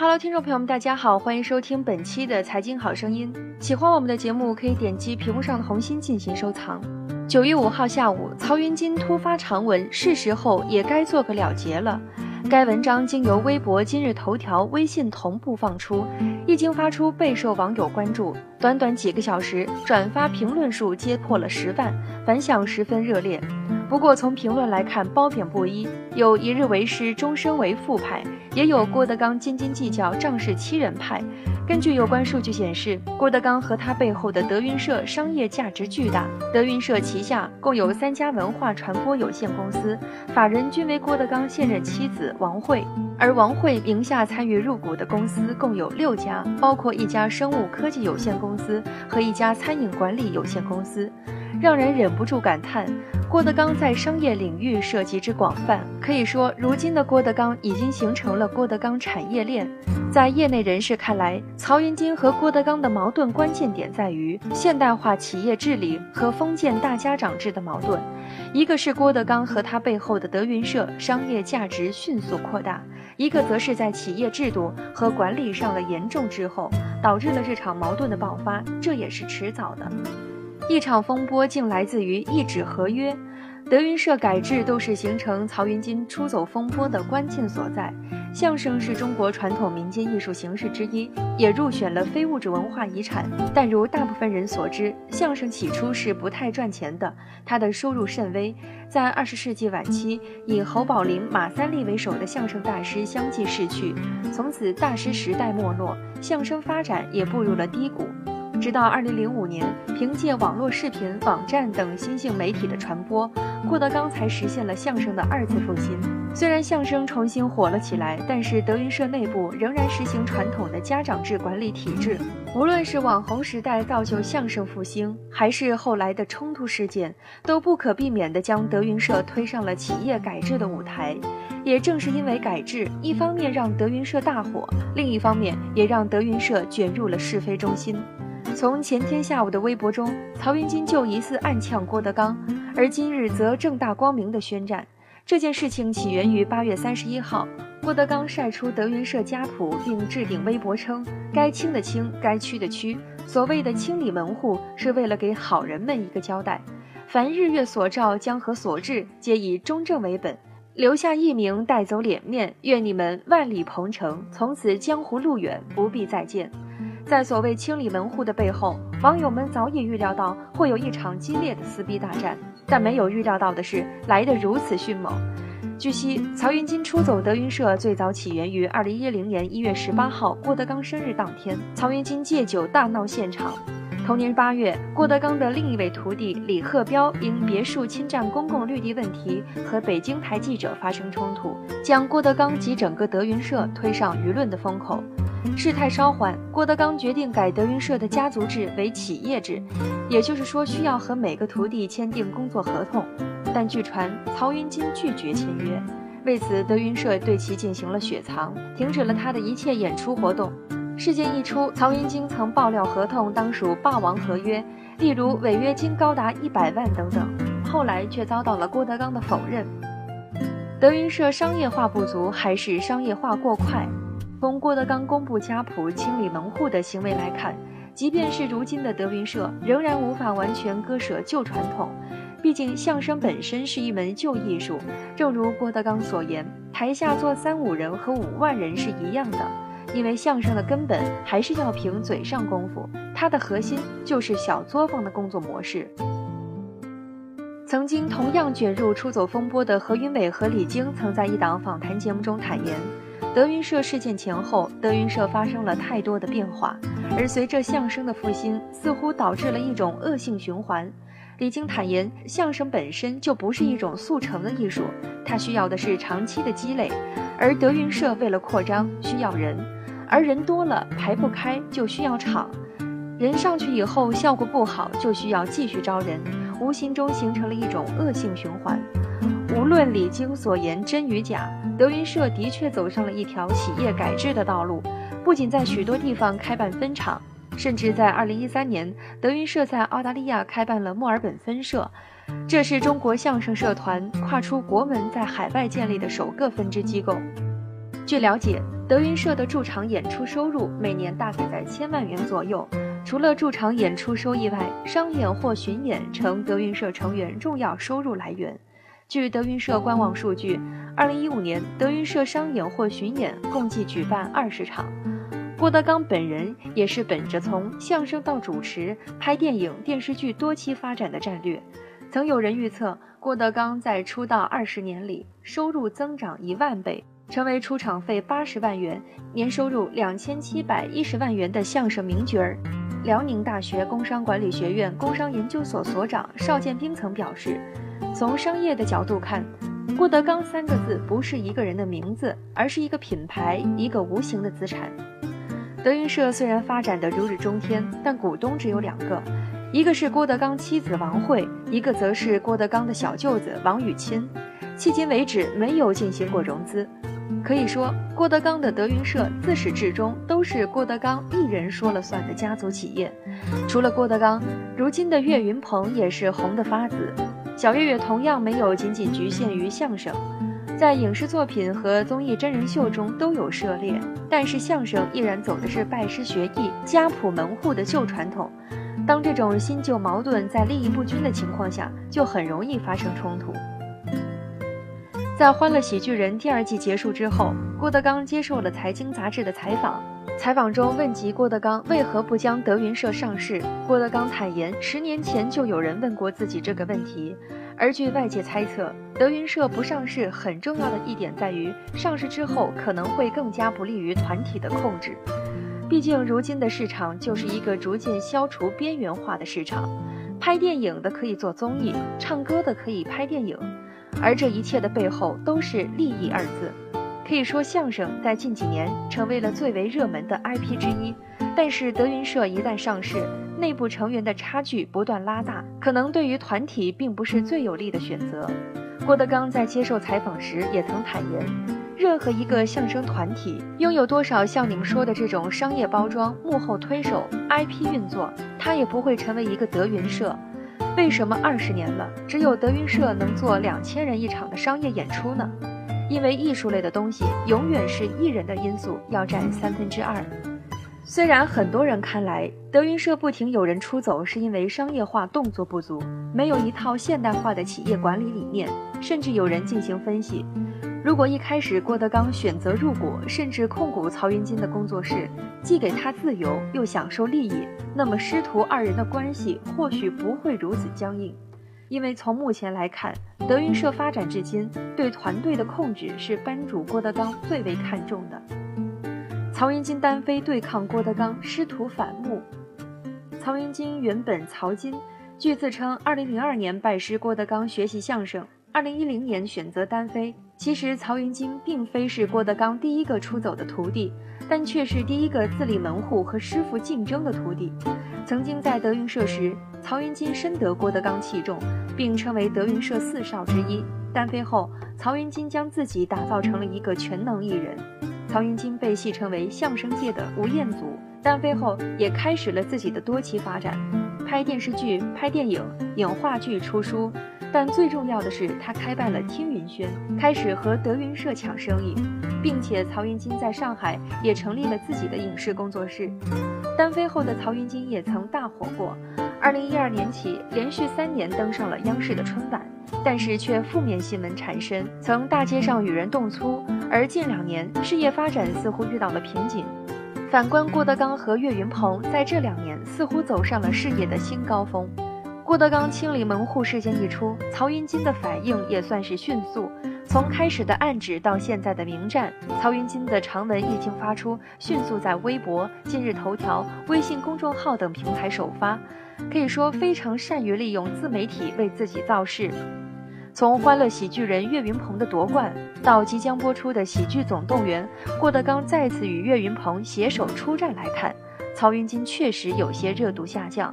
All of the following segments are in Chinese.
Hello，听众朋友们，大家好，欢迎收听本期的财经好声音。喜欢我们的节目，可以点击屏幕上的红心进行收藏。九月五号下午，曹云金突发长文，是时候也该做个了结了。该文章经由微博、今日头条、微信同步放出，一经发出备受网友关注，短短几个小时，转发评论数皆破了十万，反响十分热烈。不过从评论来看，褒贬不一，有一日为师，终身为父派，也有郭德纲斤斤计较，仗势欺人派。根据有关数据显示，郭德纲和他背后的德云社商业价值巨大。德云社旗下共有三家文化传播有限公司，法人均为郭德纲现任妻子王慧，而王慧名下参与入股的公司共有六家，包括一家生物科技有限公司和一家餐饮管理有限公司，让人忍不住感叹。郭德纲在商业领域涉及之广泛，可以说，如今的郭德纲已经形成了郭德纲产业链。在业内人士看来，曹云金和郭德纲的矛盾关键点在于现代化企业治理和封建大家长制的矛盾。一个是郭德纲和他背后的德云社商业价值迅速扩大，一个则是在企业制度和管理上的严重滞后，导致了这场矛盾的爆发。这也是迟早的。一场风波竟来自于一纸合约，德云社改制都是形成曹云金出走风波的关键所在。相声是中国传统民间艺术形式之一，也入选了非物质文化遗产。但如大部分人所知，相声起初是不太赚钱的，它的收入甚微。在二十世纪晚期，以侯宝林、马三立为首的相声大师相继逝去，从此大师时代没落，相声发展也步入了低谷。直到二零零五年，凭借网络视频、网站等新兴媒体的传播，郭德纲才实现了相声的二次复兴。虽然相声重新火了起来，但是德云社内部仍然实行传统的家长制管理体制。无论是网红时代造就相声复兴，还是后来的冲突事件，都不可避免地将德云社推上了企业改制的舞台。也正是因为改制，一方面让德云社大火，另一方面也让德云社卷入了是非中心。从前天下午的微博中，曹云金就疑似暗呛郭德纲，而今日则正大光明地宣战。这件事情起源于八月三十一号，郭德纲晒出德云社家谱，并置顶微博称：“该清的清，该屈的屈。所谓的清理门户，是为了给好人们一个交代。凡日月所照，江河所至，皆以中正为本，留下一名，带走脸面。愿你们万里鹏程，从此江湖路远，不必再见。”在所谓清理门户的背后，网友们早已预料到会有一场激烈的撕逼大战，但没有预料到的是来得如此迅猛。据悉，曹云金出走德云社最早起源于二零一零年一月十八号郭德纲生日当天，曹云金借酒大闹现场。同年八月，郭德纲的另一位徒弟李鹤彪因别墅侵占公共绿地问题和北京台记者发生冲突，将郭德纲及整个德云社推上舆论的风口。事态稍缓，郭德纲决定改德云社的家族制为企业制，也就是说需要和每个徒弟签订工作合同。但据传曹云金拒绝签约，为此德云社对其进行了雪藏，停止了他的一切演出活动。事件一出，曹云金曾爆料合同当属霸王合约，例如违约金高达一百万等等，后来却遭到了郭德纲的否认。德云社商业化不足，还是商业化过快？从郭德纲公布家谱、清理门户的行为来看，即便是如今的德云社，仍然无法完全割舍旧传统。毕竟相声本身是一门旧艺术，正如郭德纲所言，台下坐三五人和五万人是一样的。因为相声的根本还是要凭嘴上功夫，它的核心就是小作坊的工作模式。曾经同样卷入出走风波的何云伟和李菁，曾在一档访谈节目中坦言。德云社事件前后，德云社发生了太多的变化，而随着相声的复兴，似乎导致了一种恶性循环。李菁坦言，相声本身就不是一种速成的艺术，它需要的是长期的积累。而德云社为了扩张，需要人，而人多了排不开，就需要场。人上去以后效果不好，就需要继续招人，无形中形成了一种恶性循环。无论李菁所言真与假，德云社的确走上了一条企业改制的道路，不仅在许多地方开办分厂，甚至在2013年，德云社在澳大利亚开办了墨尔本分社，这是中国相声社团跨出国门在海外建立的首个分支机构。据了解，德云社的驻场演出收入每年大概在千万元左右。除了驻场演出收益外，商演或巡演成德云社成员重要收入来源。据德云社官网数据，二零一五年德云社商演或巡演共计举办二十场。郭德纲本人也是本着从相声到主持、拍电影、电视剧多期发展的战略。曾有人预测，郭德纲在出道二十年里收入增长一万倍，成为出场费八十万元、年收入两千七百一十万元的相声名角儿。辽宁大学工商管理学院工商研究所所长邵建兵曾表示。从商业的角度看，郭德纲三个字不是一个人的名字，而是一个品牌，一个无形的资产。德云社虽然发展的如日中天，但股东只有两个，一个是郭德纲妻子王慧，一个则是郭德纲的小舅子王雨钦。迄今为止没有进行过融资，可以说郭德纲的德云社自始至终都是郭德纲一人说了算的家族企业。除了郭德纲，如今的岳云鹏也是红得发紫。小岳岳同样没有仅仅局限于相声，在影视作品和综艺真人秀中都有涉猎，但是相声依然走的是拜师学艺、家谱门户的旧传统。当这种新旧矛盾在利益不均的情况下，就很容易发生冲突。在《欢乐喜剧人》第二季结束之后，郭德纲接受了财经杂志的采访。采访中问及郭德纲为何不将德云社上市，郭德纲坦言，十年前就有人问过自己这个问题。而据外界猜测，德云社不上市很重要的一点在于，上市之后可能会更加不利于团体的控制。毕竟如今的市场就是一个逐渐消除边缘化的市场，拍电影的可以做综艺，唱歌的可以拍电影，而这一切的背后都是利益二字。可以说，相声在近几年成为了最为热门的 IP 之一。但是，德云社一旦上市，内部成员的差距不断拉大，可能对于团体并不是最有利的选择。郭德纲在接受采访时也曾坦言，任何一个相声团体拥有多少像你们说的这种商业包装、幕后推手、IP 运作，他也不会成为一个德云社。为什么二十年了，只有德云社能做两千人一场的商业演出呢？因为艺术类的东西永远是艺人的因素要占三分之二。虽然很多人看来德云社不停有人出走，是因为商业化动作不足，没有一套现代化的企业管理理念。甚至有人进行分析：如果一开始郭德纲选择入股甚至控股曹云金的工作室，既给他自由又享受利益，那么师徒二人的关系或许不会如此僵硬。因为从目前来看，德云社发展至今，对团队的控制是班主郭德纲最为看重的。曹云金单飞对抗郭德纲，师徒反目。曹云金原本曹金，据自称2002年拜师郭德纲学习相声，2010年选择单飞。其实曹云金并非是郭德纲第一个出走的徒弟，但却是第一个自立门户和师傅竞争的徒弟。曾经在德云社时，曹云金深得郭德纲器重。并称为德云社四少之一。单飞后，曹云金将自己打造成了一个全能艺人。曹云金被戏称为相声界的吴彦祖。单飞后，也开始了自己的多栖发展，拍电视剧、拍电影、影话剧、出书。但最重要的是，他开办了听云轩，开始和德云社抢生意，并且曹云金在上海也成立了自己的影视工作室。单飞后的曹云金也曾大火过。二零一二年起，连续三年登上了央视的春晚，但是却负面新闻缠身，曾大街上与人动粗。而近两年，事业发展似乎遇到了瓶颈。反观郭德纲和岳云鹏，在这两年似乎走上了事业的新高峰。郭德纲清理门户事件一出，曹云金的反应也算是迅速。从开始的暗指到现在的明战，曹云金的长文一经发出，迅速在微博、今日头条、微信公众号等平台首发，可以说非常善于利用自媒体为自己造势。从《欢乐喜剧人》岳云鹏的夺冠，到即将播出的《喜剧总动员》，郭德纲再次与岳云鹏携手出战来看，曹云金确实有些热度下降。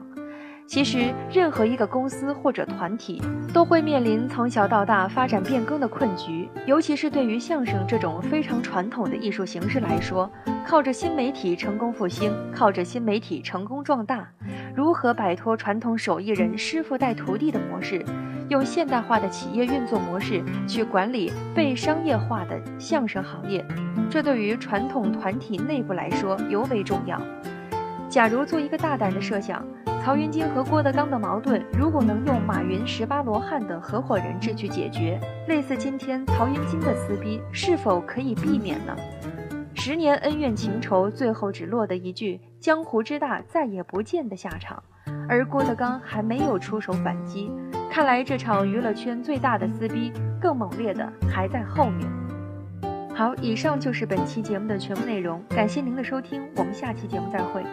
其实，任何一个公司或者团体都会面临从小到大发展变更的困局，尤其是对于相声这种非常传统的艺术形式来说，靠着新媒体成功复兴，靠着新媒体成功壮大，如何摆脱传统手艺人师傅带徒弟的模式，用现代化的企业运作模式去管理被商业化的相声行业？这对于传统团体内部来说尤为重要。假如做一个大胆的设想，曹云金和郭德纲的矛盾，如果能用马云、十八罗汉的合伙人制去解决，类似今天曹云金的撕逼，是否可以避免呢？十年恩怨情仇，最后只落得一句“江湖之大，再也不见”的下场，而郭德纲还没有出手反击。看来这场娱乐圈最大的撕逼，更猛烈的还在后面。好，以上就是本期节目的全部内容，感谢您的收听，我们下期节目再会。